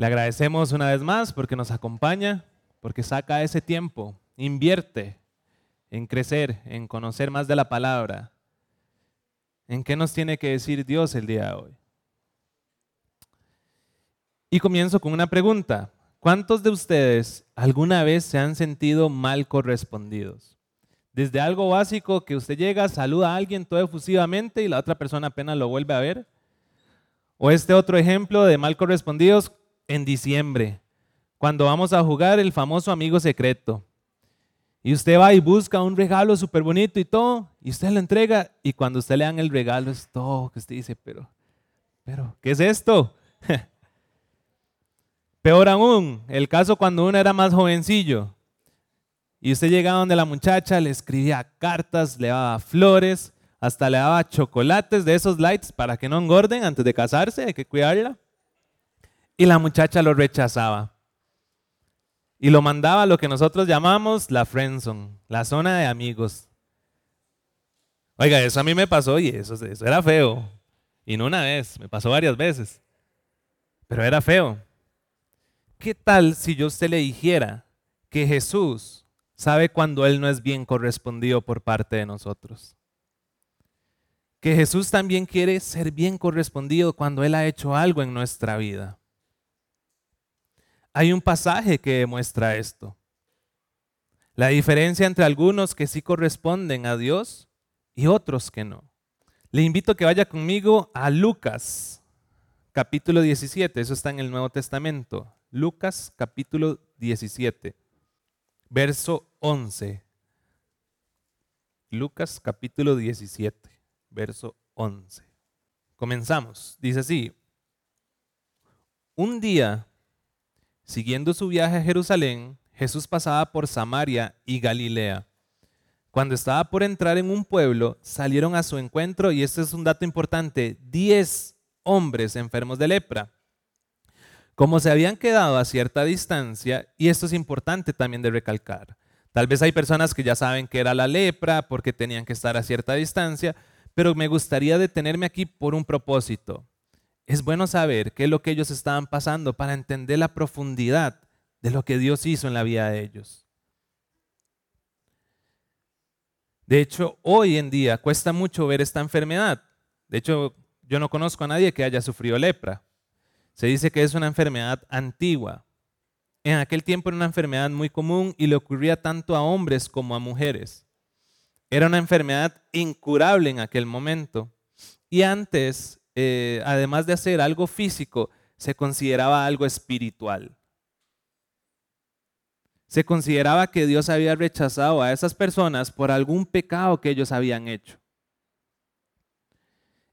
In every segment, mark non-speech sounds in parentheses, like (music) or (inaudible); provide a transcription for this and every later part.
Le agradecemos una vez más porque nos acompaña, porque saca ese tiempo, invierte en crecer, en conocer más de la palabra. ¿En qué nos tiene que decir Dios el día de hoy? Y comienzo con una pregunta. ¿Cuántos de ustedes alguna vez se han sentido mal correspondidos? Desde algo básico que usted llega, saluda a alguien todo efusivamente y la otra persona apenas lo vuelve a ver. O este otro ejemplo de mal correspondidos en diciembre, cuando vamos a jugar el famoso amigo secreto. Y usted va y busca un regalo súper bonito y todo, y usted lo entrega, y cuando usted le dan el regalo es todo que usted dice, pero, pero, ¿qué es esto? (laughs) Peor aún, el caso cuando uno era más jovencillo, y usted llegaba donde la muchacha, le escribía cartas, le daba flores, hasta le daba chocolates de esos lights para que no engorden antes de casarse, hay que cuidarla. Y la muchacha lo rechazaba y lo mandaba a lo que nosotros llamamos la friendzone, la zona de amigos. Oiga, eso a mí me pasó y eso, eso era feo. Y no una vez, me pasó varias veces. Pero era feo. ¿Qué tal si yo usted le dijera que Jesús sabe cuando Él no es bien correspondido por parte de nosotros? Que Jesús también quiere ser bien correspondido cuando Él ha hecho algo en nuestra vida. Hay un pasaje que demuestra esto. La diferencia entre algunos que sí corresponden a Dios y otros que no. Le invito a que vaya conmigo a Lucas, capítulo 17. Eso está en el Nuevo Testamento. Lucas, capítulo 17, verso 11. Lucas, capítulo 17, verso 11. Comenzamos. Dice así. Un día Siguiendo su viaje a Jerusalén, Jesús pasaba por Samaria y Galilea. Cuando estaba por entrar en un pueblo, salieron a su encuentro, y este es un dato importante, diez hombres enfermos de lepra. Como se habían quedado a cierta distancia, y esto es importante también de recalcar, tal vez hay personas que ya saben que era la lepra porque tenían que estar a cierta distancia, pero me gustaría detenerme aquí por un propósito. Es bueno saber qué es lo que ellos estaban pasando para entender la profundidad de lo que Dios hizo en la vida de ellos. De hecho, hoy en día cuesta mucho ver esta enfermedad. De hecho, yo no conozco a nadie que haya sufrido lepra. Se dice que es una enfermedad antigua. En aquel tiempo era una enfermedad muy común y le ocurría tanto a hombres como a mujeres. Era una enfermedad incurable en aquel momento. Y antes eh, además de hacer algo físico, se consideraba algo espiritual. Se consideraba que Dios había rechazado a esas personas por algún pecado que ellos habían hecho.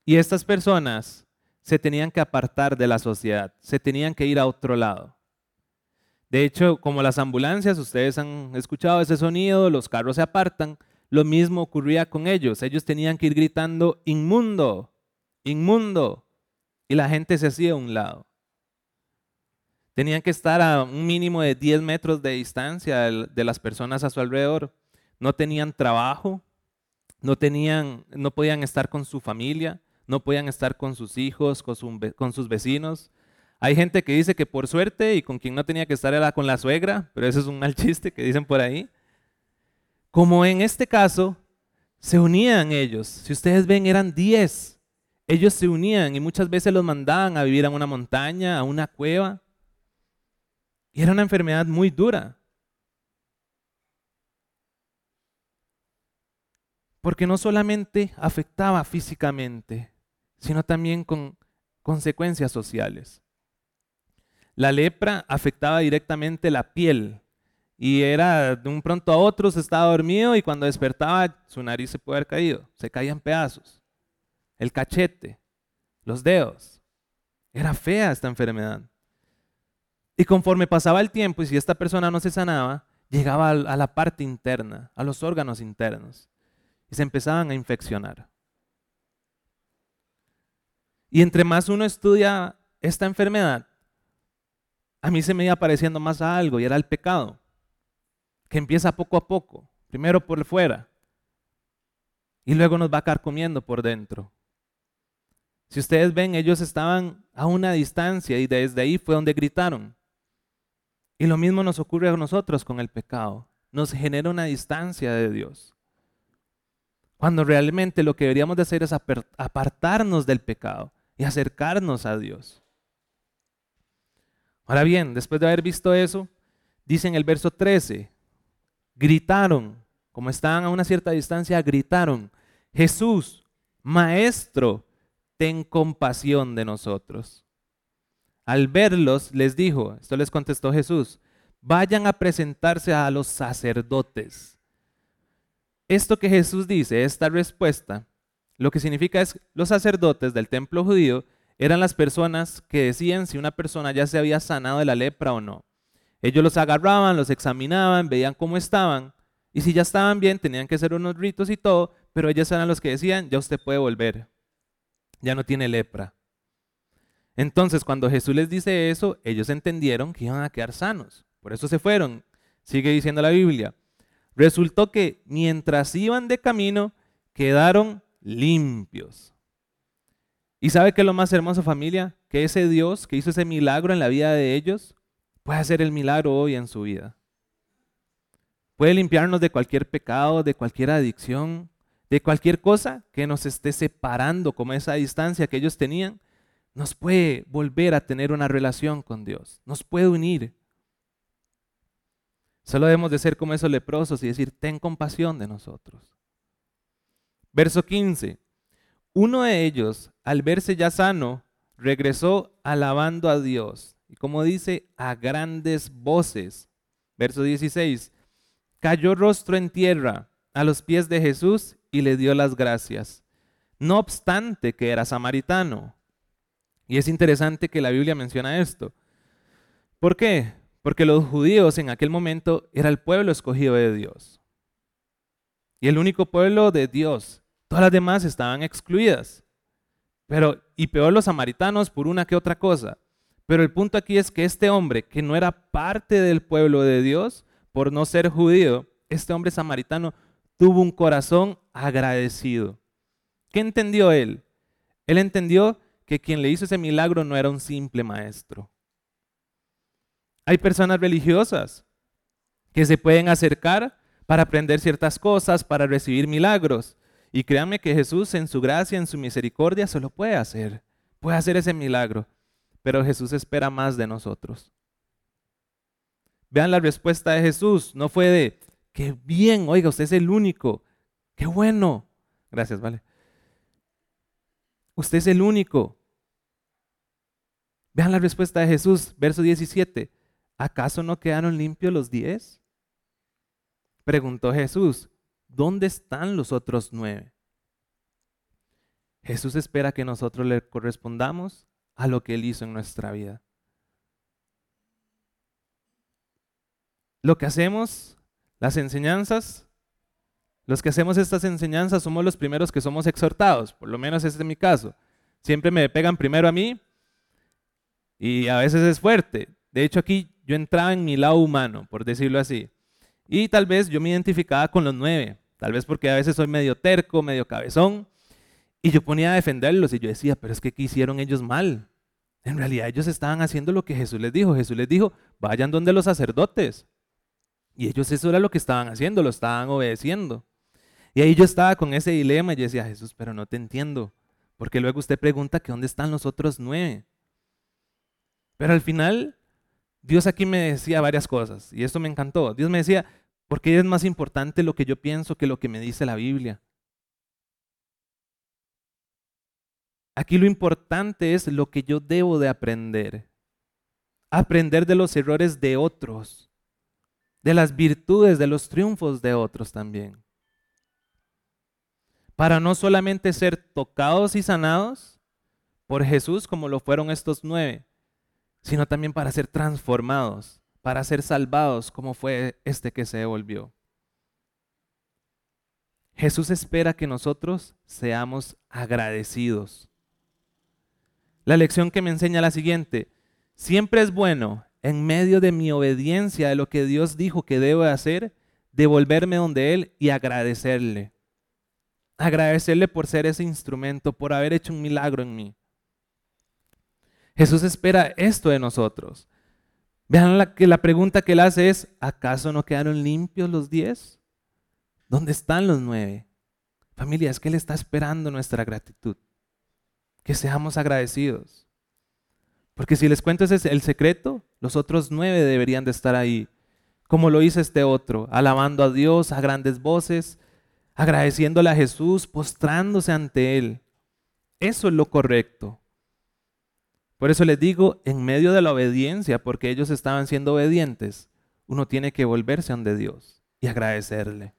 Y estas personas se tenían que apartar de la sociedad, se tenían que ir a otro lado. De hecho, como las ambulancias, ustedes han escuchado ese sonido, los carros se apartan, lo mismo ocurría con ellos. Ellos tenían que ir gritando, inmundo, inmundo. Y la gente se hacía a un lado. Tenían que estar a un mínimo de 10 metros de distancia de las personas a su alrededor. No tenían trabajo, no, tenían, no podían estar con su familia, no podían estar con sus hijos, con, sus vecinos. Hay gente que dice que por suerte y con quien no tenía que estar era con la suegra, pero eso es un mal (laughs) chiste que dicen por ahí. Como en este caso, se unían ellos. Si ustedes ven, eran 10 ellos se unían y muchas veces los mandaban a vivir en una montaña, a una cueva. Y era una enfermedad muy dura. Porque no solamente afectaba físicamente, sino también con consecuencias sociales. La lepra afectaba directamente la piel y era de un pronto a otro se estaba dormido y cuando despertaba su nariz se puede haber caído, se caía en pedazos el cachete, los dedos. Era fea esta enfermedad. Y conforme pasaba el tiempo y si esta persona no se sanaba, llegaba a la parte interna, a los órganos internos, y se empezaban a infeccionar. Y entre más uno estudia esta enfermedad, a mí se me iba apareciendo más algo y era el pecado, que empieza poco a poco, primero por fuera, y luego nos va a comiendo por dentro. Si ustedes ven, ellos estaban a una distancia y desde ahí fue donde gritaron. Y lo mismo nos ocurre a nosotros con el pecado. Nos genera una distancia de Dios. Cuando realmente lo que deberíamos de hacer es apartarnos del pecado y acercarnos a Dios. Ahora bien, después de haber visto eso, dice en el verso 13, gritaron, como estaban a una cierta distancia, gritaron, Jesús, Maestro, ten compasión de nosotros. Al verlos, les dijo, esto les contestó Jesús, vayan a presentarse a los sacerdotes. Esto que Jesús dice, esta respuesta, lo que significa es los sacerdotes del templo judío eran las personas que decían si una persona ya se había sanado de la lepra o no. Ellos los agarraban, los examinaban, veían cómo estaban y si ya estaban bien tenían que hacer unos ritos y todo, pero ellos eran los que decían, ya usted puede volver, ya no tiene lepra. Entonces cuando Jesús les dice eso, ellos entendieron que iban a quedar sanos. Por eso se fueron. Sigue diciendo la Biblia. Resultó que mientras iban de camino, quedaron limpios. ¿Y sabe qué es lo más hermoso familia? Que ese Dios que hizo ese milagro en la vida de ellos puede hacer el milagro hoy en su vida. Puede limpiarnos de cualquier pecado, de cualquier adicción, de cualquier cosa que nos esté separando como esa distancia que ellos tenían. Nos puede volver a tener una relación con Dios. Nos puede unir. Solo debemos de ser como esos leprosos y decir, ten compasión de nosotros. Verso 15. Uno de ellos, al verse ya sano, regresó alabando a Dios. Y como dice, a grandes voces. Verso 16. Cayó rostro en tierra a los pies de Jesús y le dio las gracias. No obstante que era samaritano. Y es interesante que la Biblia menciona esto. ¿Por qué? Porque los judíos en aquel momento era el pueblo escogido de Dios. Y el único pueblo de Dios. Todas las demás estaban excluidas. Pero, y peor los samaritanos por una que otra cosa. Pero el punto aquí es que este hombre, que no era parte del pueblo de Dios, por no ser judío, este hombre samaritano tuvo un corazón agradecido. ¿Qué entendió él? Él entendió que quien le hizo ese milagro no era un simple maestro, hay personas religiosas que se pueden acercar para aprender ciertas cosas, para recibir milagros. Y créanme que Jesús en su gracia, en su misericordia, se lo puede hacer. Puede hacer ese milagro. Pero Jesús espera más de nosotros. Vean la respuesta de Jesús. No fue de, qué bien, oiga, usted es el único. Qué bueno. Gracias, vale. Usted es el único. Vean la respuesta de Jesús, verso 17. ¿acaso no quedaron limpios los diez? Preguntó Jesús, ¿dónde están los otros nueve? Jesús espera que nosotros le correspondamos a lo que Él hizo en nuestra vida. Lo que hacemos, las enseñanzas, los que hacemos estas enseñanzas somos los primeros que somos exhortados, por lo menos ese es mi caso. Siempre me pegan primero a mí y a veces es fuerte. De hecho, aquí yo entraba en mi lado humano, por decirlo así. Y tal vez yo me identificaba con los nueve, tal vez porque a veces soy medio terco, medio cabezón, y yo ponía a defenderlos y yo decía, pero es que ¿qué hicieron ellos mal? En realidad ellos estaban haciendo lo que Jesús les dijo. Jesús les dijo, vayan donde los sacerdotes. Y ellos eso era lo que estaban haciendo, lo estaban obedeciendo. Y ahí yo estaba con ese dilema y decía, Jesús, pero no te entiendo. Porque luego usted pregunta que dónde están los otros nueve. Pero al final Dios aquí me decía varias cosas y esto me encantó. Dios me decía, porque es más importante lo que yo pienso que lo que me dice la Biblia. Aquí lo importante es lo que yo debo de aprender. Aprender de los errores de otros, de las virtudes, de los triunfos de otros también. Para no solamente ser tocados y sanados por Jesús como lo fueron estos nueve, sino también para ser transformados, para ser salvados, como fue este que se devolvió. Jesús espera que nosotros seamos agradecidos. La lección que me enseña la siguiente, siempre es bueno, en medio de mi obediencia a lo que Dios dijo que debo hacer, devolverme donde Él y agradecerle. Agradecerle por ser ese instrumento, por haber hecho un milagro en mí. Jesús espera esto de nosotros. Vean que la pregunta que él hace es, ¿acaso no quedaron limpios los diez? ¿Dónde están los nueve? Familia, es que Él está esperando nuestra gratitud. Que seamos agradecidos. Porque si les cuento ese es el secreto, los otros nueve deberían de estar ahí. Como lo hizo este otro, alabando a Dios a grandes voces, agradeciéndole a Jesús, postrándose ante Él. Eso es lo correcto. Por eso les digo, en medio de la obediencia, porque ellos estaban siendo obedientes, uno tiene que volverse ante Dios y agradecerle.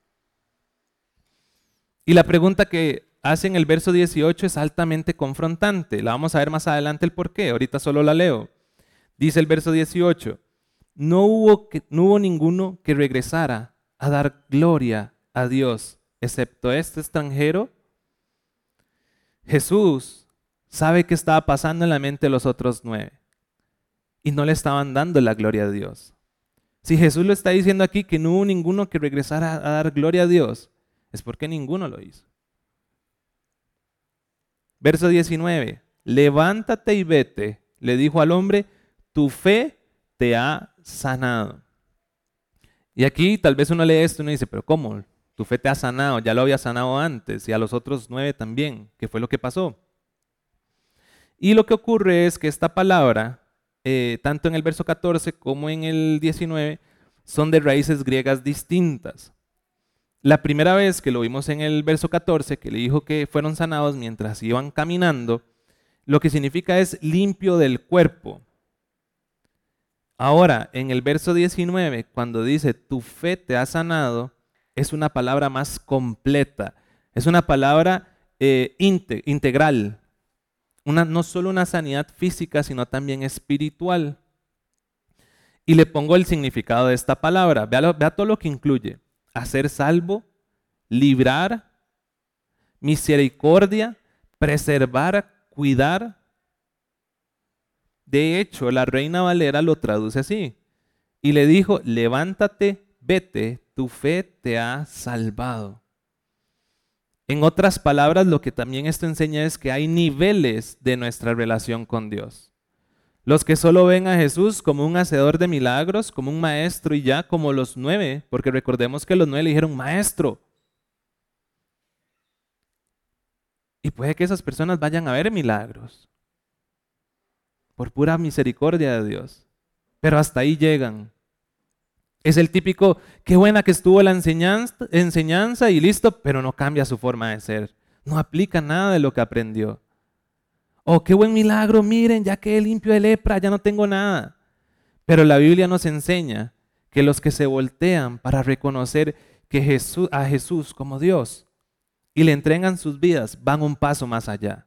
Y la pregunta que hace en el verso 18 es altamente confrontante. La vamos a ver más adelante el por qué, ahorita solo la leo. Dice el verso 18, no hubo, no hubo ninguno que regresara a dar gloria a Dios, excepto este extranjero. Jesús sabe qué estaba pasando en la mente de los otros nueve y no le estaban dando la gloria a Dios. Si Jesús lo está diciendo aquí que no hubo ninguno que regresara a dar gloria a Dios, es porque ninguno lo hizo. Verso 19, levántate y vete, le dijo al hombre, tu fe te ha sanado. Y aquí tal vez uno lee esto y uno dice, pero ¿cómo? Tu fe te ha sanado, ya lo había sanado antes y a los otros nueve también. ¿Qué fue lo que pasó? Y lo que ocurre es que esta palabra, eh, tanto en el verso 14 como en el 19, son de raíces griegas distintas. La primera vez que lo vimos en el verso 14, que le dijo que fueron sanados mientras iban caminando, lo que significa es limpio del cuerpo. Ahora, en el verso 19, cuando dice tu fe te ha sanado, es una palabra más completa, es una palabra eh, integral, no solo una sanidad física, sino también espiritual. Y le pongo el significado de esta palabra, vea, vea todo lo que incluye hacer salvo, librar, misericordia, preservar, cuidar. De hecho, la reina Valera lo traduce así. Y le dijo, levántate, vete, tu fe te ha salvado. En otras palabras, lo que también esto enseña es que hay niveles de nuestra relación con Dios. Los que solo ven a Jesús como un hacedor de milagros, como un maestro y ya, como los nueve, porque recordemos que los nueve le dijeron maestro. Y puede que esas personas vayan a ver milagros, por pura misericordia de Dios. Pero hasta ahí llegan. Es el típico, qué buena que estuvo la enseñanza, y listo, pero no cambia su forma de ser. No aplica nada de lo que aprendió. Oh, qué buen milagro, miren, ya que limpio de lepra, ya no tengo nada. Pero la Biblia nos enseña que los que se voltean para reconocer que Jesús, a Jesús como Dios y le entregan sus vidas van un paso más allá.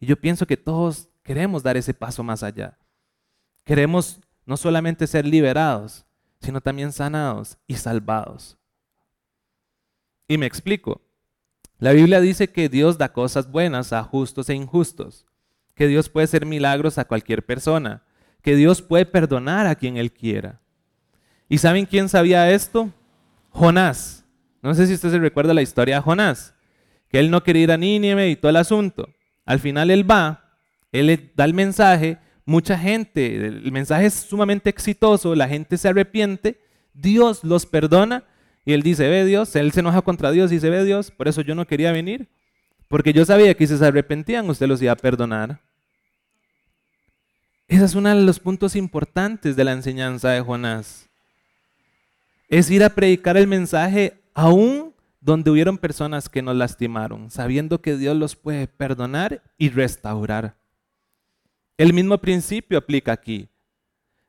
Y yo pienso que todos queremos dar ese paso más allá. Queremos no solamente ser liberados, sino también sanados y salvados. Y me explico. La Biblia dice que Dios da cosas buenas a justos e injustos que Dios puede hacer milagros a cualquier persona, que Dios puede perdonar a quien Él quiera. ¿Y saben quién sabía esto? Jonás. No sé si usted se recuerda la historia de Jonás, que él no quería ir a Nínive y todo el asunto. Al final él va, él da el mensaje, mucha gente, el mensaje es sumamente exitoso, la gente se arrepiente, Dios los perdona y él dice, ve Dios, él se enoja contra Dios y dice, ve Dios, por eso yo no quería venir, porque yo sabía que si se arrepentían usted los iba a perdonar. Ese es uno de los puntos importantes de la enseñanza de Jonás. Es ir a predicar el mensaje aún donde hubieron personas que nos lastimaron, sabiendo que Dios los puede perdonar y restaurar. El mismo principio aplica aquí.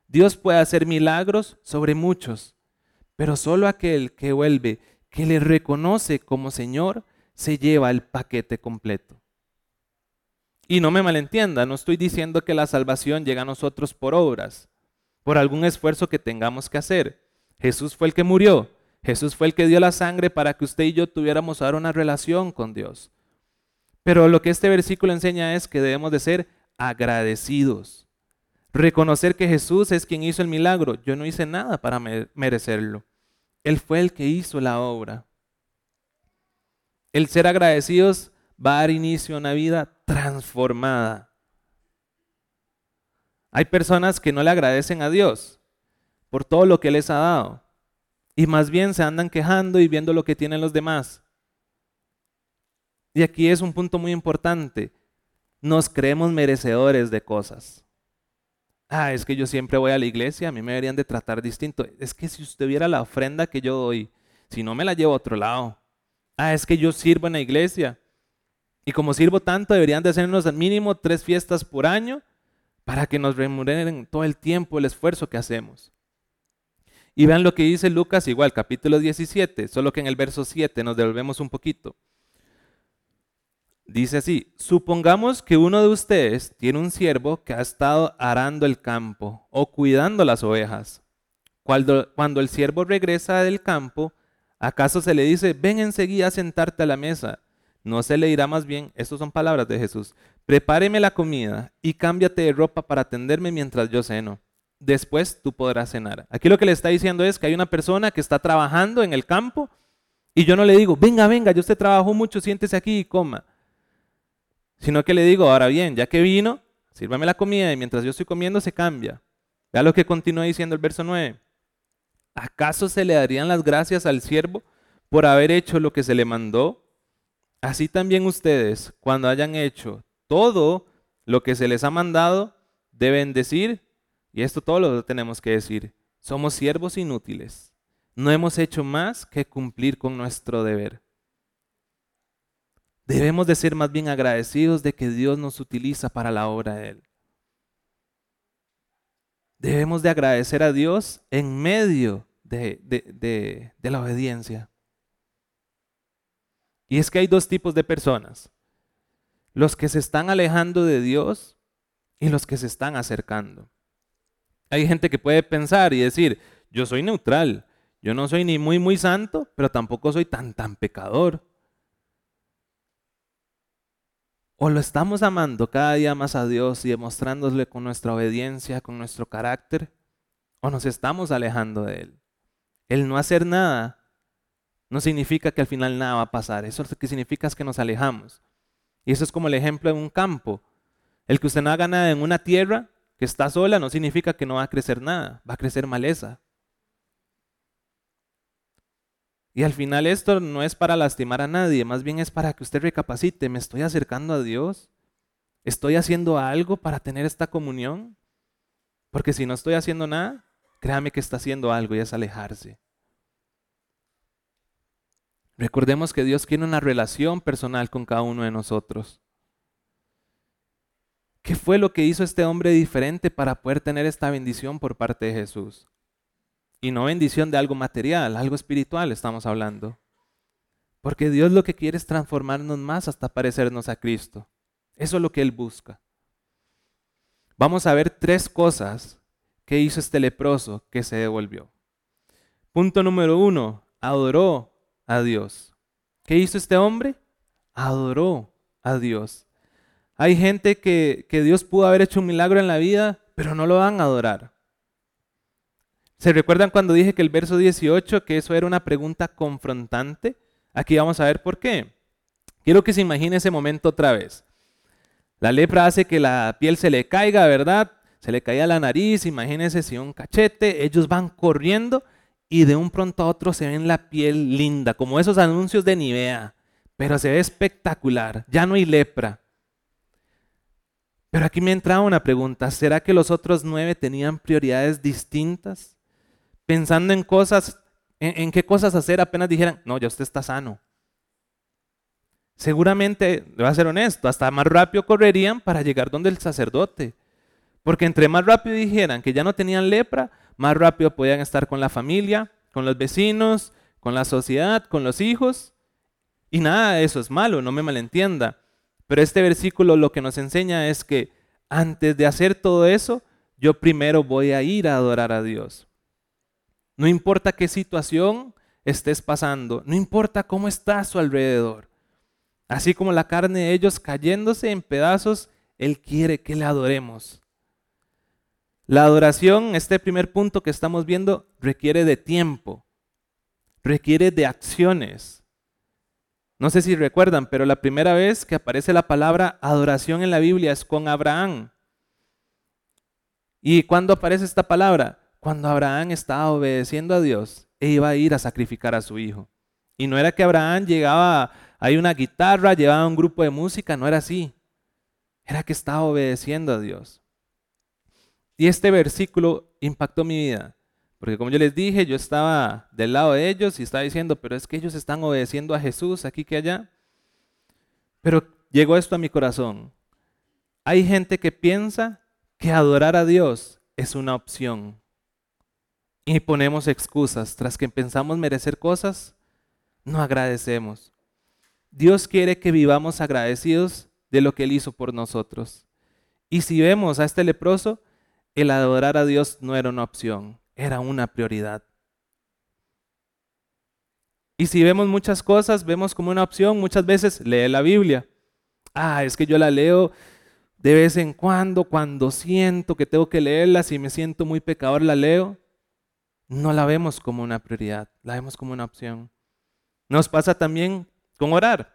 Dios puede hacer milagros sobre muchos, pero solo aquel que vuelve, que le reconoce como Señor, se lleva el paquete completo. Y no me malentienda, no estoy diciendo que la salvación llega a nosotros por obras, por algún esfuerzo que tengamos que hacer. Jesús fue el que murió, Jesús fue el que dio la sangre para que usted y yo tuviéramos ahora una relación con Dios. Pero lo que este versículo enseña es que debemos de ser agradecidos. Reconocer que Jesús es quien hizo el milagro. Yo no hice nada para merecerlo. Él fue el que hizo la obra. El ser agradecidos va a dar inicio a una vida transformada. Hay personas que no le agradecen a Dios por todo lo que les ha dado. Y más bien se andan quejando y viendo lo que tienen los demás. Y aquí es un punto muy importante. Nos creemos merecedores de cosas. Ah, es que yo siempre voy a la iglesia, a mí me deberían de tratar distinto. Es que si usted viera la ofrenda que yo doy, si no me la llevo a otro lado. Ah, es que yo sirvo en la iglesia. Y como sirvo tanto, deberían de hacernos al mínimo tres fiestas por año para que nos remuneren todo el tiempo el esfuerzo que hacemos. Y vean lo que dice Lucas, igual, capítulo 17, solo que en el verso 7 nos devolvemos un poquito. Dice así, supongamos que uno de ustedes tiene un siervo que ha estado arando el campo o cuidando las ovejas. Cuando, el siervo regresa del campo, ¿acaso se le dice, ven enseguida a sentarte a la mesa? No se le dirá más bien, estas son palabras de Jesús, prepáreme la comida y cámbiate de ropa para atenderme mientras yo ceno. Después tú podrás cenar. Aquí lo que le está diciendo es que hay una persona que está trabajando en el campo y yo no le digo, venga, venga, yo usted trabajó mucho, siéntese aquí y coma sino que le digo, ahora bien, ya que vino, sírvame la comida y mientras yo estoy comiendo se cambia. Vea lo que continúa diciendo el verso 9. ¿Acaso se le darían las gracias al siervo por haber hecho lo que se le mandó? Así también ustedes, cuando hayan hecho todo lo que se les ha mandado, deben decir, y esto todo lo tenemos que decir, somos siervos inútiles. No hemos hecho más que cumplir con nuestro deber. Debemos de ser más bien agradecidos de que Dios nos utiliza para la obra de Él. Debemos de agradecer a Dios en medio de, de la obediencia. Y es que hay dos tipos de personas. Los que se están alejando de Dios y los que se están acercando. Hay gente que puede pensar y decir, yo soy neutral, yo no soy ni muy, muy santo, pero tampoco soy tan, tan pecador. O lo estamos amando cada día más a Dios y demostrándole con nuestra obediencia, con nuestro carácter, o nos estamos alejando de Él. El no hacer nada no significa que al final nada va a pasar. Eso lo que significa es que nos alejamos. Y eso es como el ejemplo de un campo. El que usted no haga nada en una tierra que está sola no significa que no va a crecer nada, va a crecer maleza. Y al final esto no es para lastimar a nadie, más bien es para que usted recapacite, ¿me estoy acercando a Dios? ¿Estoy haciendo algo para tener esta comunión? Porque si no estoy haciendo nada, créame que está haciendo algo y es alejarse. Recordemos que Dios tiene una relación personal con cada uno de nosotros. ¿Qué fue lo que hizo este hombre diferente para poder tener esta bendición por parte de Jesús? Y no bendición de algo material, algo espiritual estamos hablando. Porque Dios lo que quiere es transformarnos más hasta parecernos a Cristo. Eso es lo que Él busca. Vamos a ver tres cosas que hizo este leproso que se devolvió. Punto número uno, adoró a Dios. ¿Qué hizo este hombre? Adoró a Dios. Hay gente que, que Dios pudo haber hecho un milagro en la vida, pero no lo van a adorar. ¿Se recuerdan cuando dije que el verso 18, que eso era una pregunta confrontante? Aquí vamos a ver por qué. Quiero que se imagine ese momento otra vez. La lepra hace que la piel se le caiga, ¿verdad? Se le caía la nariz, imagínense si un cachete, ellos van corriendo y de un pronto a otro se ven la piel linda, como esos anuncios de Nivea, pero se ve espectacular, ya no hay lepra. Pero aquí me entra una pregunta, ¿será que los otros nueve tenían prioridades distintas? Pensando en cosas, en, qué cosas hacer, apenas dijeran, no, ya usted está sano. Seguramente, le voy a ser honesto, hasta más rápido correrían para llegar donde el sacerdote. Porque entre más rápido dijeran que ya no tenían lepra, más rápido podían estar con la familia, con los vecinos, con la sociedad, con los hijos. Y nada eso es malo, no me malentienda. Pero este versículo lo que nos enseña es que antes de hacer todo eso, yo primero voy a ir a adorar a Dios. No importa qué situación estés pasando, no importa cómo está a su alrededor. Así como la carne de ellos cayéndose en pedazos, Él quiere que le adoremos. La adoración, este primer punto que estamos viendo, requiere de tiempo, requiere de acciones. No sé si recuerdan, pero la primera vez que aparece la palabra adoración en la Biblia es con Abraham. ¿Y cuándo aparece esta palabra? Cuando Abraham estaba obedeciendo a Dios iba a ir a sacrificar a su hijo. Y no era que Abraham llegaba, hay una guitarra, llevaba un grupo de música, no era así. Era que estaba obedeciendo a Dios. Y este versículo impactó mi vida. Porque como yo les dije, yo estaba del lado de ellos y estaba diciendo, pero es que ellos están obedeciendo a Jesús aquí que allá. Pero llegó esto a mi corazón. Hay gente que piensa que adorar a Dios es una opción. Y ponemos excusas. Tras que pensamos merecer cosas, no agradecemos. Dios quiere que vivamos agradecidos de lo que Él hizo por nosotros. Y si vemos a este leproso, el adorar a Dios no era una opción, era una prioridad. Y si vemos muchas cosas, vemos como una opción, muchas veces lee la Biblia. Ah, es que yo la leo de vez en cuando, cuando siento que tengo que leerla, si me siento muy pecador, la leo. No la vemos como una prioridad, la vemos como una opción. Nos pasa también con orar.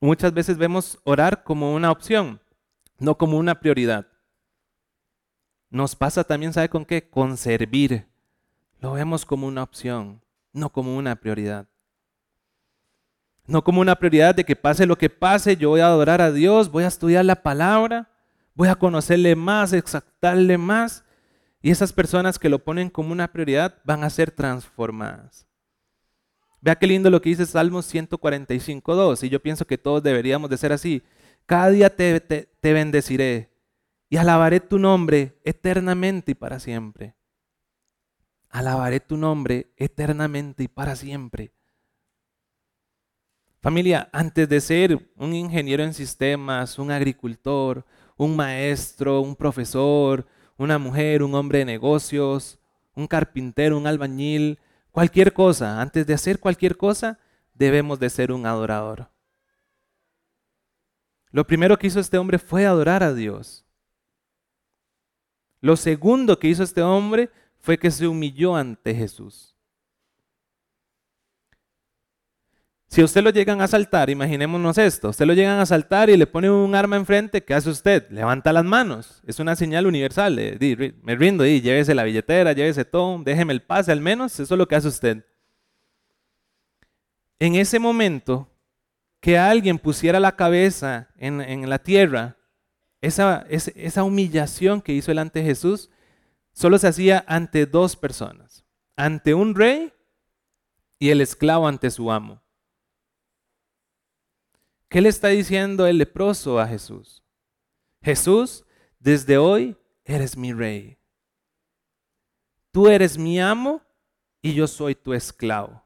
Muchas veces vemos orar como una opción, no como una prioridad. Nos pasa también, ¿sabe con qué? Con servir. Lo vemos como una opción, no como una prioridad. No como una prioridad de que pase lo que pase, yo voy a adorar a Dios, voy a estudiar la palabra, voy a conocerle más, exactarle más. Y esas personas que lo ponen como una prioridad van a ser transformadas. Vea qué lindo lo que dice Salmos 145.2. Y yo pienso que todos deberíamos de ser así. Cada día te, te bendeciré y alabaré tu nombre eternamente y para siempre alabaré tu nombre eternamente y para siempre. Familia, antes de ser un ingeniero en sistemas, un agricultor, un maestro, un profesor, una mujer, un hombre de negocios, un carpintero, un albañil, cualquier cosa, antes de hacer cualquier cosa, debemos de ser un adorador. Lo primero que hizo este hombre fue adorar a Dios. Lo segundo que hizo este hombre fue que se humilló ante Jesús. Si usted lo llegan a asaltar, imaginémonos esto, usted lo llegan a asaltar y le pone un arma enfrente, ¿qué hace usted? Levanta las manos, es una señal universal, me rindo y llévese la billetera, llévese todo, déjeme el pase al menos, eso es lo que hace usted. En ese momento, que alguien pusiera la cabeza en, la tierra, esa, esa humillación que hizo delante de Jesús, solo se hacía ante dos personas, ante un rey y el esclavo ante su amo. ¿Qué le está diciendo el leproso a Jesús? Jesús, desde hoy eres mi rey. Tú eres mi amo y yo soy tu esclavo.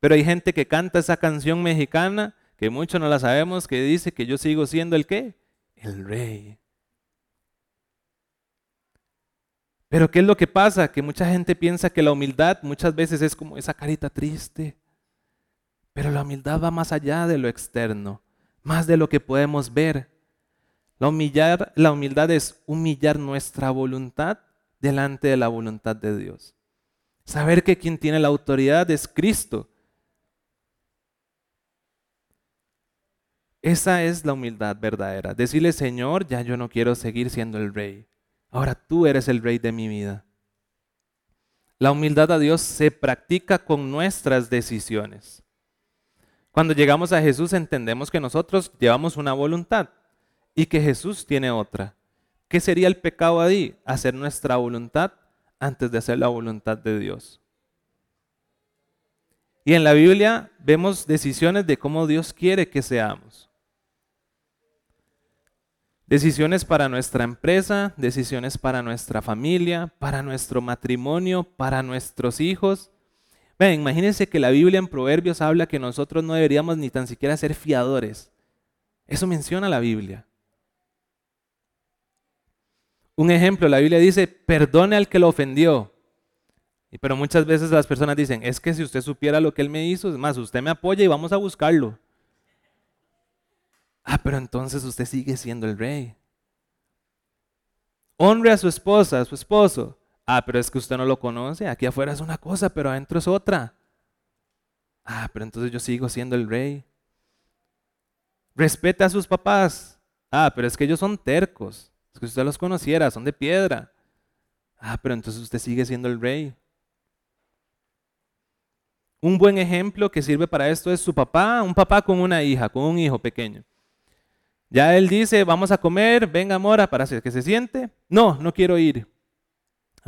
Pero hay gente que canta esa canción mexicana, que muchos no la sabemos, que dice que yo sigo siendo el qué? El rey. Pero ¿qué es lo que pasa? Que mucha gente piensa que la humildad muchas veces es como esa carita triste. Pero la humildad va más allá de lo externo, más de lo que podemos ver. La, humillar, la humildad es humillar nuestra voluntad delante de la voluntad de Dios. Saber que quien tiene la autoridad es Cristo. Esa es la humildad verdadera. Decirle, Señor, ya yo no quiero seguir siendo el rey. Ahora tú eres el rey de mi vida. La humildad a Dios se practica con nuestras decisiones. Cuando llegamos a Jesús entendemos que nosotros llevamos una voluntad y que Jesús tiene otra. ¿Qué sería el pecado ahí? Hacer nuestra voluntad antes de hacer la voluntad de Dios. Y en la Biblia vemos decisiones de cómo Dios quiere que seamos. Decisiones para nuestra empresa, decisiones para nuestra familia, para nuestro matrimonio, para nuestros hijos. Ven, imagínense que la Biblia en Proverbios habla que nosotros no deberíamos ni tan siquiera ser fiadores. Eso menciona la Biblia. Un ejemplo, la Biblia dice, perdone al que lo ofendió. Pero muchas veces las personas dicen, es que si usted supiera lo que él me hizo, es más, usted me apoya y vamos a buscarlo. Ah, pero entonces usted sigue siendo el rey. Honre a su esposa, a su esposo. Ah, pero es que usted no lo conoce. Aquí afuera es una cosa, pero adentro es otra. Ah, pero entonces yo sigo siendo el rey. Respete a sus papás. Ah, pero es que ellos son tercos. Es que usted los conociera, son de piedra. Ah, pero entonces usted sigue siendo el rey. Un buen ejemplo que sirve para esto es su papá, un papá con una hija, con un hijo pequeño. Ya él dice, vamos a comer, venga amor, para que se siente. No, no quiero ir.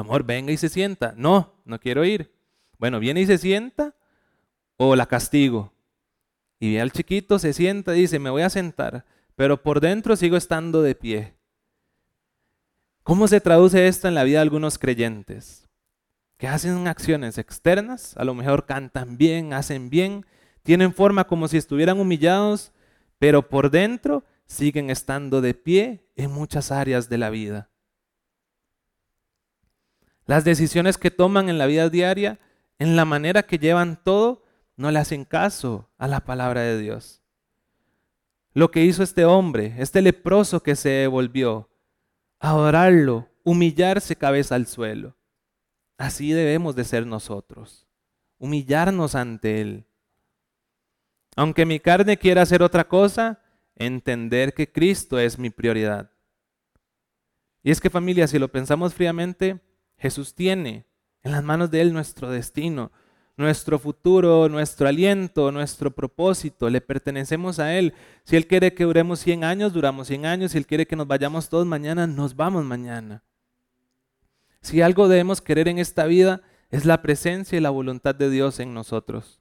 Amor, venga y se sienta. No, no quiero ir. Bueno, viene y se sienta o la castigo. Y ve al chiquito, se sienta y dice, me voy a sentar, pero por dentro sigo estando de pie. ¿Cómo se traduce esto en la vida de algunos creyentes? Que hacen acciones externas, a lo mejor cantan bien, hacen bien, tienen forma como si estuvieran humillados, pero por dentro siguen estando de pie en muchas áreas de la vida. Las decisiones que toman en la vida diaria, en la manera que llevan todo, no le hacen caso a la palabra de Dios. Lo que hizo este hombre, este leproso que se volvió, adorarlo, humillarse cabeza al suelo. Así debemos de ser nosotros, humillarnos ante Él. Aunque mi carne quiera hacer otra cosa, entender que Cristo es mi prioridad. Y es que familia, si lo pensamos fríamente, Jesús tiene en las manos de Él nuestro destino, nuestro futuro, nuestro aliento, nuestro propósito, le pertenecemos a Él. Si Él quiere que duremos 100 años, duramos 100 años. Si Él quiere que nos vayamos todos mañana, nos vamos mañana. Si algo debemos querer en esta vida, es la presencia y la voluntad de Dios en nosotros.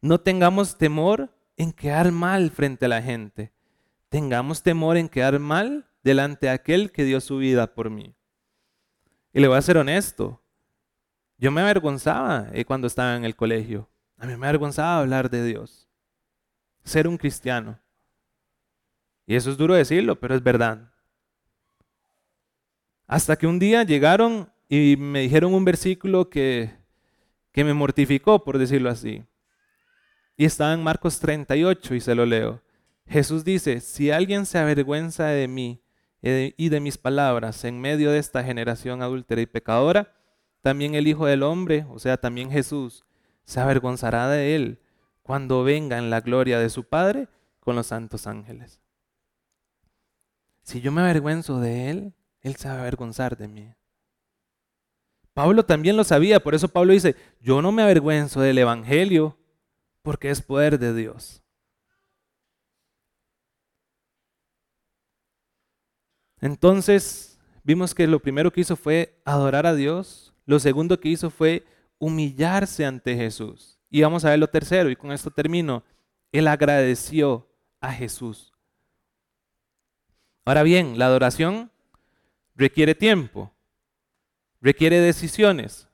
No tengamos temor en quedar mal frente a la gente. Tengamos temor en quedar mal delante de aquel que dio su vida por mí. Y le voy a ser honesto, yo me avergonzaba eh, cuando estaba en el colegio. A mí me avergonzaba hablar de Dios, ser un cristiano. Y eso es duro decirlo, pero es verdad. Hasta que un día llegaron y me dijeron un versículo que, que me mortificó, por decirlo así. Y estaba en Marcos 38 y se lo leo. Jesús dice, si alguien se avergüenza de mí y de mis palabras en medio de esta generación adúltera y pecadora, también el Hijo del Hombre, o sea, también Jesús, se avergonzará de él cuando venga en la gloria de su Padre con los santos ángeles. Si yo me avergüenzo de él, él se va a avergonzar de mí. Pablo también lo sabía, por eso Pablo dice, yo no me avergüenzo del Evangelio, porque es poder de Dios. Entonces, vimos que lo primero que hizo fue adorar a Dios, lo segundo que hizo fue humillarse ante Jesús. Y vamos a ver lo tercero, y con esto termino. Él agradeció a Jesús. Ahora bien, la adoración requiere tiempo, requiere decisiones.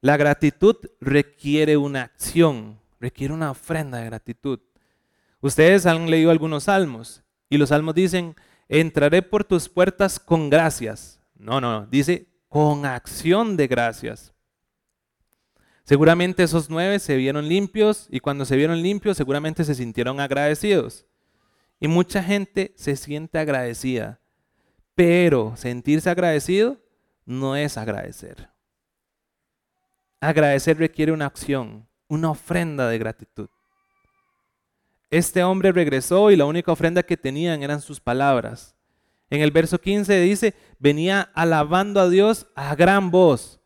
La gratitud requiere una acción, requiere una ofrenda de gratitud. Ustedes han leído algunos salmos y los salmos dicen, entraré por tus puertas con gracias. No, no, dice con acción de gracias. Seguramente esos nueve se vieron limpios y cuando se vieron limpios seguramente se sintieron agradecidos. Y mucha gente se siente agradecida, pero sentirse agradecido no es agradecer. Agradecer requiere una acción, una ofrenda de gratitud. Este hombre regresó y la única ofrenda que tenían eran sus palabras. En el verso 15 dice, venía alabando a Dios a gran voz.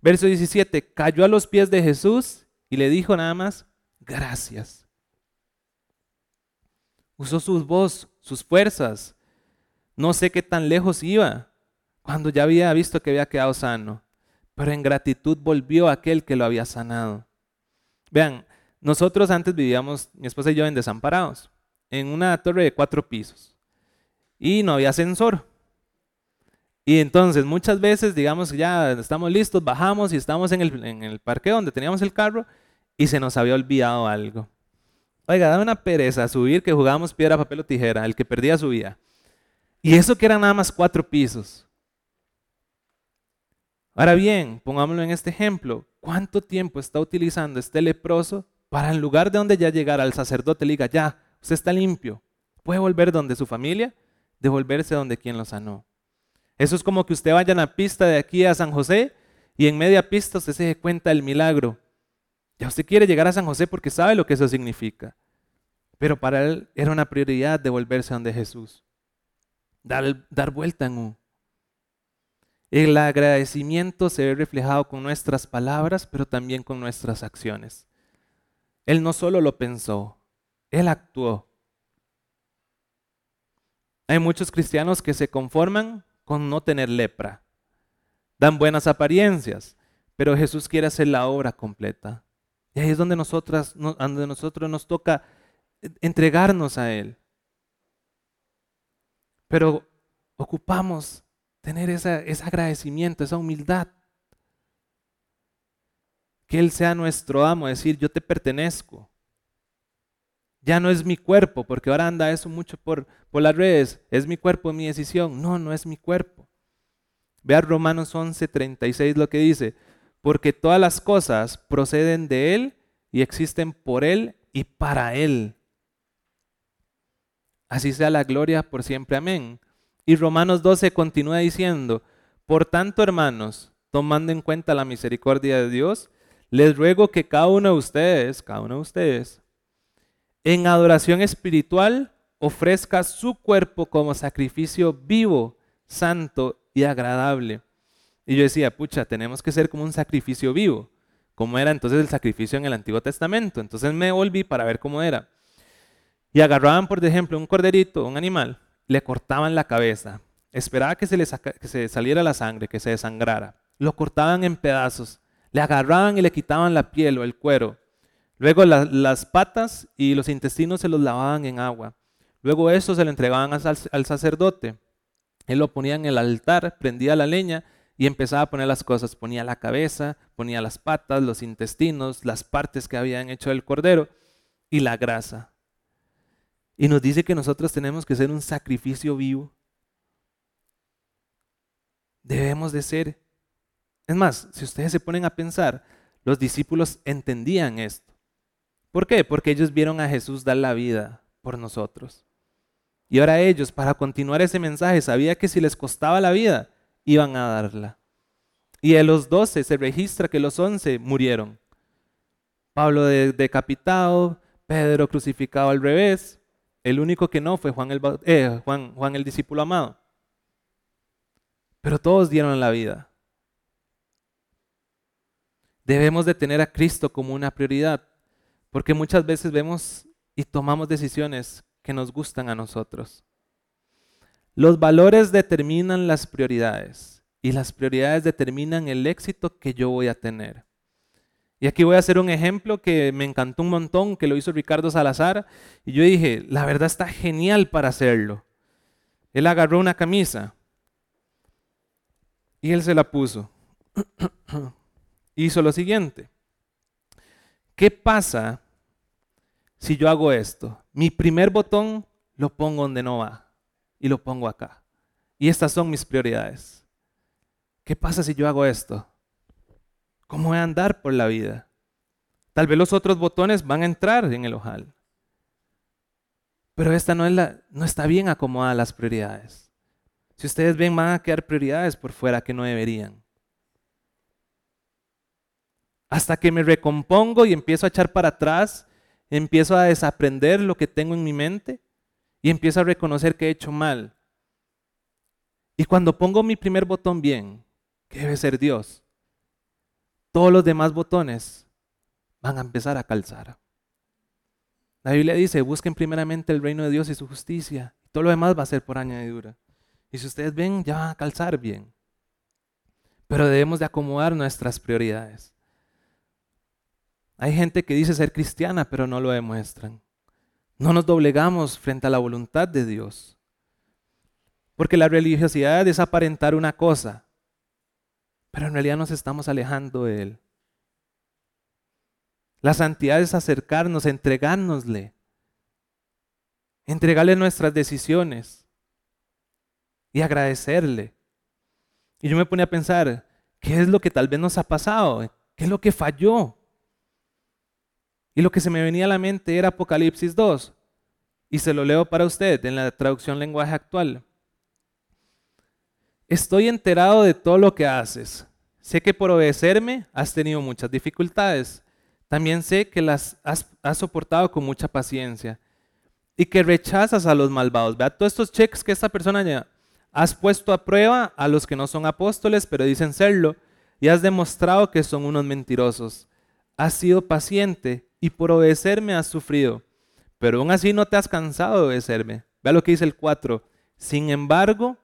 Verso 17, cayó a los pies de Jesús y le dijo nada más, gracias. Usó su voz, sus fuerzas. No sé qué tan lejos iba cuando ya había visto que había quedado sano. Pero en gratitud volvió aquel que lo había sanado. Vean, nosotros antes vivíamos, mi esposa y yo, en desamparados, en una torre de cuatro pisos y no había ascensor. Y entonces muchas veces, digamos, ya estamos listos, bajamos y estamos en el, en el parque donde teníamos el carro y se nos había olvidado algo. Oiga, da una pereza subir que jugábamos piedra, papel o tijera, el que perdía subía. Y eso que eran nada más cuatro pisos. Ahora bien, pongámoslo en este ejemplo. ¿Cuánto tiempo está utilizando este leproso para en lugar de donde ya llegara al sacerdote le diga, ya, usted está limpio, puede volver donde su familia? devolverse donde quien lo sanó. Eso es como que usted vaya en la pista de aquí a San José y en media pista usted se dé cuenta del milagro. Ya usted quiere llegar a San José porque sabe lo que eso significa. Pero para él era una prioridad devolverse donde Jesús. dar, dar vuelta en U. El agradecimiento se ve reflejado con nuestras palabras, pero también con nuestras acciones. Él no solo lo pensó, él actuó. Hay muchos cristianos que se conforman con no tener lepra. Dan buenas apariencias, pero Jesús quiere hacer la obra completa. Y ahí es donde, nosotras, donde nosotros nos toca entregarnos a Él. Pero ocupamos tener ese agradecimiento, esa humildad. Que Él sea nuestro amo, decir, yo te pertenezco. Ya no es mi cuerpo, porque ahora anda eso mucho por, por las redes. Es mi cuerpo, mi decisión. No, no es mi cuerpo. Vea Romanos 11, 36 lo que dice. Porque todas las cosas proceden de Él y existen por Él y para Él. Así sea la gloria por siempre. Amén. Y Romanos 12 continúa diciendo, por tanto, hermanos, tomando en cuenta la misericordia de Dios, les ruego que cada uno de ustedes, cada uno de ustedes, en adoración espiritual, ofrezca su cuerpo como sacrificio vivo, santo y agradable. Y yo decía, pucha, tenemos que ser como un sacrificio vivo, como era entonces el sacrificio en el Antiguo Testamento. Entonces me volví para ver cómo era. Y agarraban, por ejemplo, un corderito, un animal, le cortaban la cabeza, esperaba que se le que se saliera la sangre, que se desangrara. Lo cortaban en pedazos, le agarraban y le quitaban la piel o el cuero. Luego las patas y los intestinos se los lavaban en agua. Luego eso se lo entregaban al, al sacerdote. Él lo ponía en el altar, prendía la leña y empezaba a poner las cosas. Ponía la cabeza, ponía las patas, los intestinos, las partes que habían hecho el cordero y la grasa. Y nos dice que nosotros tenemos que ser un sacrificio vivo. Debemos de ser. Es más, si ustedes se ponen a pensar, los discípulos entendían esto. ¿Por qué? Porque ellos vieron a Jesús dar la vida por nosotros. Y ahora ellos, para continuar ese mensaje, sabía que si les costaba la vida, iban a darla. Y de los doce se registra que los once murieron. Pablo decapitado, Pedro crucificado al revés, el único que no fue Juan el, eh, Juan, Juan el discípulo amado. Pero todos dieron la vida. Debemos de tener a Cristo como una prioridad, porque muchas veces vemos y tomamos decisiones que nos gustan a nosotros. Los valores determinan las prioridades y las prioridades determinan el éxito que yo voy a tener. Y aquí voy a hacer un ejemplo que me encantó un montón, que lo hizo Ricardo Salazar. Y yo dije, la verdad está genial para hacerlo. Él agarró una camisa y él se la puso. (clears throat) hizo lo siguiente. ¿Qué pasa si yo hago esto? Mi primer botón lo pongo donde no va y lo pongo acá. Y estas son mis prioridades. ¿Qué pasa si yo hago esto? ¿Cómo voy a andar por la vida? Tal vez los otros botones van a entrar en el ojal. Pero esta no, está bien acomodada las prioridades. Si ustedes ven, van a quedar prioridades por fuera que no deberían. Hasta que me recompongo y empiezo a echar para atrás, empiezo a desaprender lo que tengo en mi mente y empiezo a reconocer que he hecho mal. Y cuando pongo mi primer botón bien, que debe ser Dios, todos los demás botones van a empezar a calzar. La Biblia dice, busquen primeramente el reino de Dios y su justicia. Todo lo demás va a ser por añadidura. Y si ustedes ven, ya van a calzar bien. Pero debemos de acomodar nuestras prioridades. Hay gente que dice ser cristiana, pero no lo demuestran. No nos doblegamos frente a la voluntad de Dios. Porque la religiosidad es aparentar una cosa, pero en realidad nos estamos alejando de Él. La santidad es acercarnos, entregárnosle, entregarle nuestras decisiones y agradecerle. Y yo me ponía a pensar, ¿qué es lo que tal vez nos ha pasado? ¿Qué es lo que falló? Y lo que se me venía a la mente era Apocalipsis 2. Y se lo leo para usted en la traducción lenguaje actual. Estoy enterado de todo lo que haces. Sé que por obedecerme has tenido muchas dificultades. También sé que las has, soportado con mucha paciencia y que rechazas a los malvados. Vea todos estos cheques que esta persona Has puesto a prueba a los que no son apóstoles, pero dicen serlo, y has demostrado que son unos mentirosos. Has sido paciente y por obedecerme has sufrido, pero aún así no te has cansado de obedecerme. Vea lo que dice el 4. Sin embargo,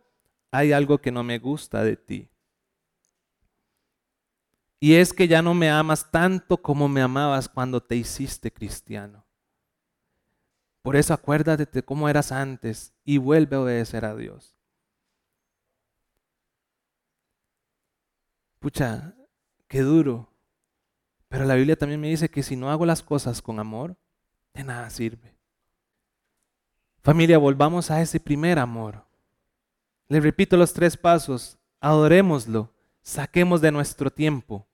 hay algo que no me gusta de ti. Y es que ya no me amas tanto como me amabas cuando te hiciste cristiano. Por eso acuérdate de cómo eras antes y vuelve a obedecer a Dios. Pucha, qué duro. Pero la Biblia también me dice que si no hago las cosas con amor, de nada sirve. Familia, volvamos a ese primer amor. Le repito los tres pasos. Adorémoslo. Saquemos de nuestro tiempo.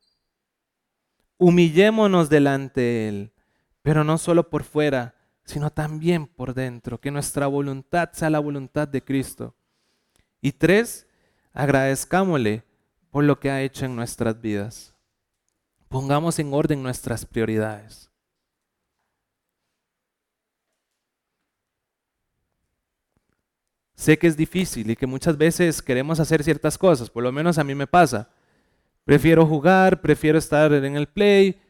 Humillémonos delante de Él. Pero no solo por fuera, sino también por dentro. Que nuestra voluntad sea la voluntad de Cristo. Y tres, agradezcámosle por lo que ha hecho en nuestras vidas. Pongamos en orden nuestras prioridades. Sé que es difícil y que muchas veces queremos hacer ciertas cosas, por lo menos a mí me pasa. Prefiero jugar, prefiero estar en el play,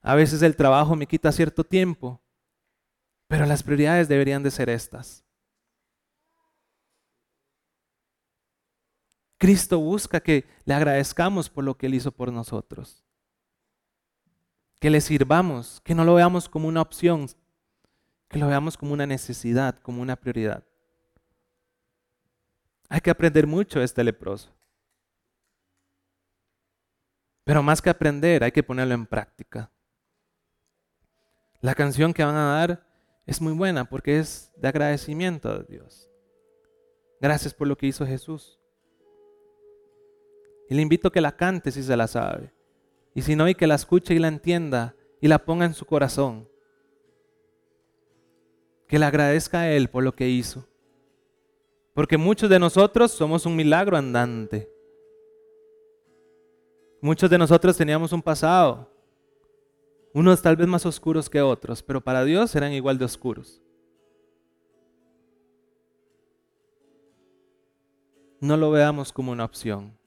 a veces el trabajo me quita cierto tiempo, pero las prioridades deberían de ser estas. Cristo busca que le agradezcamos por lo que Él hizo por nosotros. Que le sirvamos, que no lo veamos como una opción, que lo veamos como una necesidad, como una prioridad. Hay que aprender mucho de este leproso. Pero más que aprender, hay que ponerlo en práctica. La canción que van a dar es muy buena porque es de agradecimiento a Dios. Gracias por lo que hizo Jesús. Y le invito a que la cante si se la sabe. Y si no, y que la escuche y la entienda y la ponga en su corazón. Que le agradezca a Él por lo que hizo. Porque muchos de nosotros somos un milagro andante. Muchos de nosotros teníamos un pasado, unos tal vez más oscuros que otros, pero para Dios eran igual de oscuros. No lo veamos como una opción.